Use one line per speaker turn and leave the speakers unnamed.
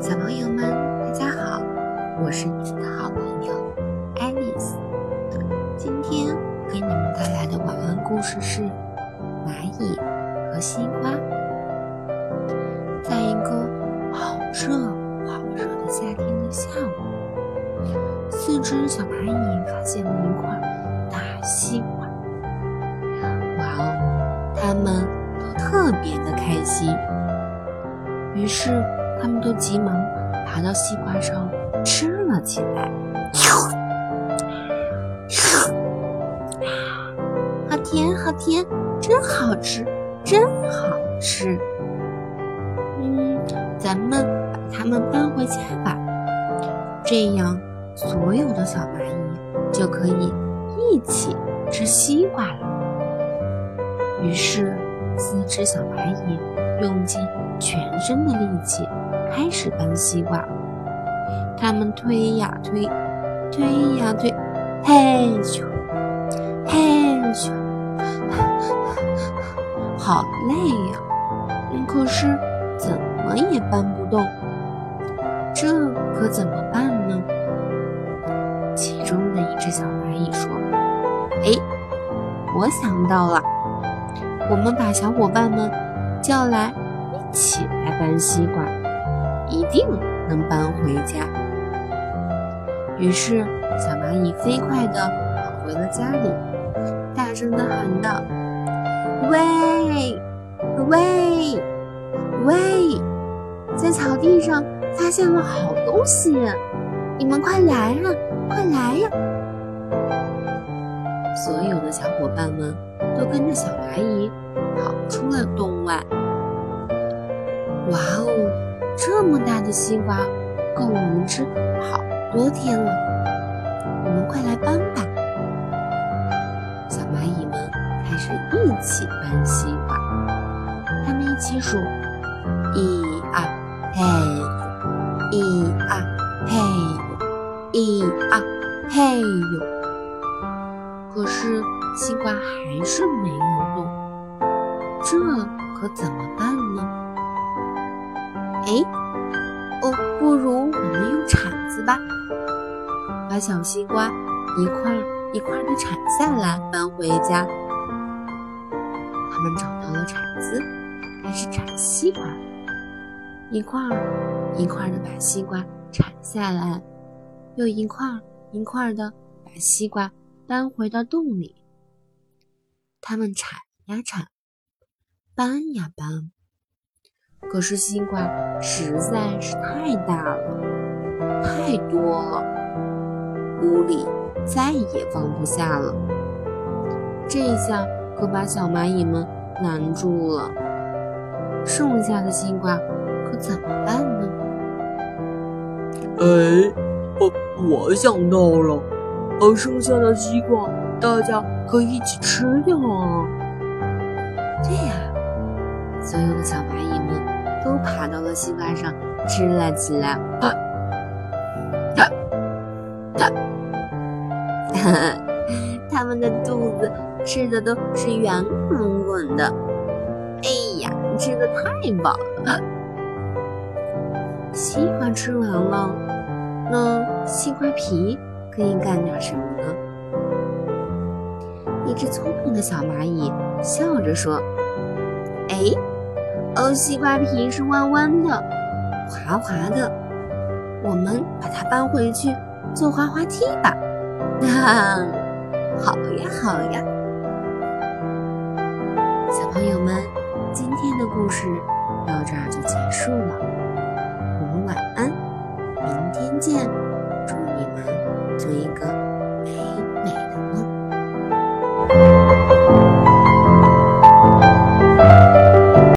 小朋友们，大家好，我是你们的好朋友爱丽丝。今天给你们带来的晚安故事是《蚂蚁和西瓜》。在一个好热好热的夏天的下午，四只小蚂蚁发现了一块大西瓜。哇哦，它们都特别的开心。于是。他们都急忙爬到西瓜上吃了起来。好甜，好甜，真好吃，真好吃。嗯，咱们把它们搬回家吧，这样所有的小蚂蚁就可以一起吃西瓜了。于是，四只小蚂蚁用尽全身的力气。开始搬西瓜，他们推呀推，推呀推，嘿咻，嘿咻，好累呀！可是怎么也搬不动，这可怎么办呢？其中的一只小蚂蚁说：“哎，我想到了，我们把小伙伴们叫来，一起来搬西瓜。”一定能搬回家。于是，小蚂蚁飞快地跑回了家里，大声地喊道：“喂，喂，喂！在草地上发现了好东西，你们快来呀，快来呀！”所有的小伙伴们都跟着小蚂蚁跑出了洞外。哇哦！这么大的西瓜，够我们吃好多天了。我们快来搬吧！小蚂蚁们开始一起搬西瓜。他们一起数：一二嘿，一二嘿，一二嘿呦。可是西瓜还是没有动，这可怎么办呢？哎，哦，不如我们用铲子吧，把小西瓜一块一块的铲下来，搬回家。他们找到了铲子，开始铲西瓜，一块一块的把西瓜铲下来，又一块一块的把西瓜搬回到洞里。他们铲呀铲，搬呀搬。可是西瓜实在是太大了，太多了，屋里再也放不下了。这下可把小蚂蚁们难住了。剩下的西瓜可怎么办呢？
哎，哦，我想到了，呃，剩下的西瓜大家可以一起吃掉啊。
对呀，所有的小蚂蚁们。都爬到了西瓜上吃了起来。啊啊啊！他们的肚子吃的都是圆滚滚的。哎呀，吃的太饱了。西瓜吃完了，那西瓜皮可以干点什么呢？一只聪明的小蚂蚁笑着说：“哎。”哦西瓜皮是弯弯的滑滑的我们把它搬回去做滑滑梯吧。哈哈好呀好呀。小朋友们今天的故事到这儿就结束了。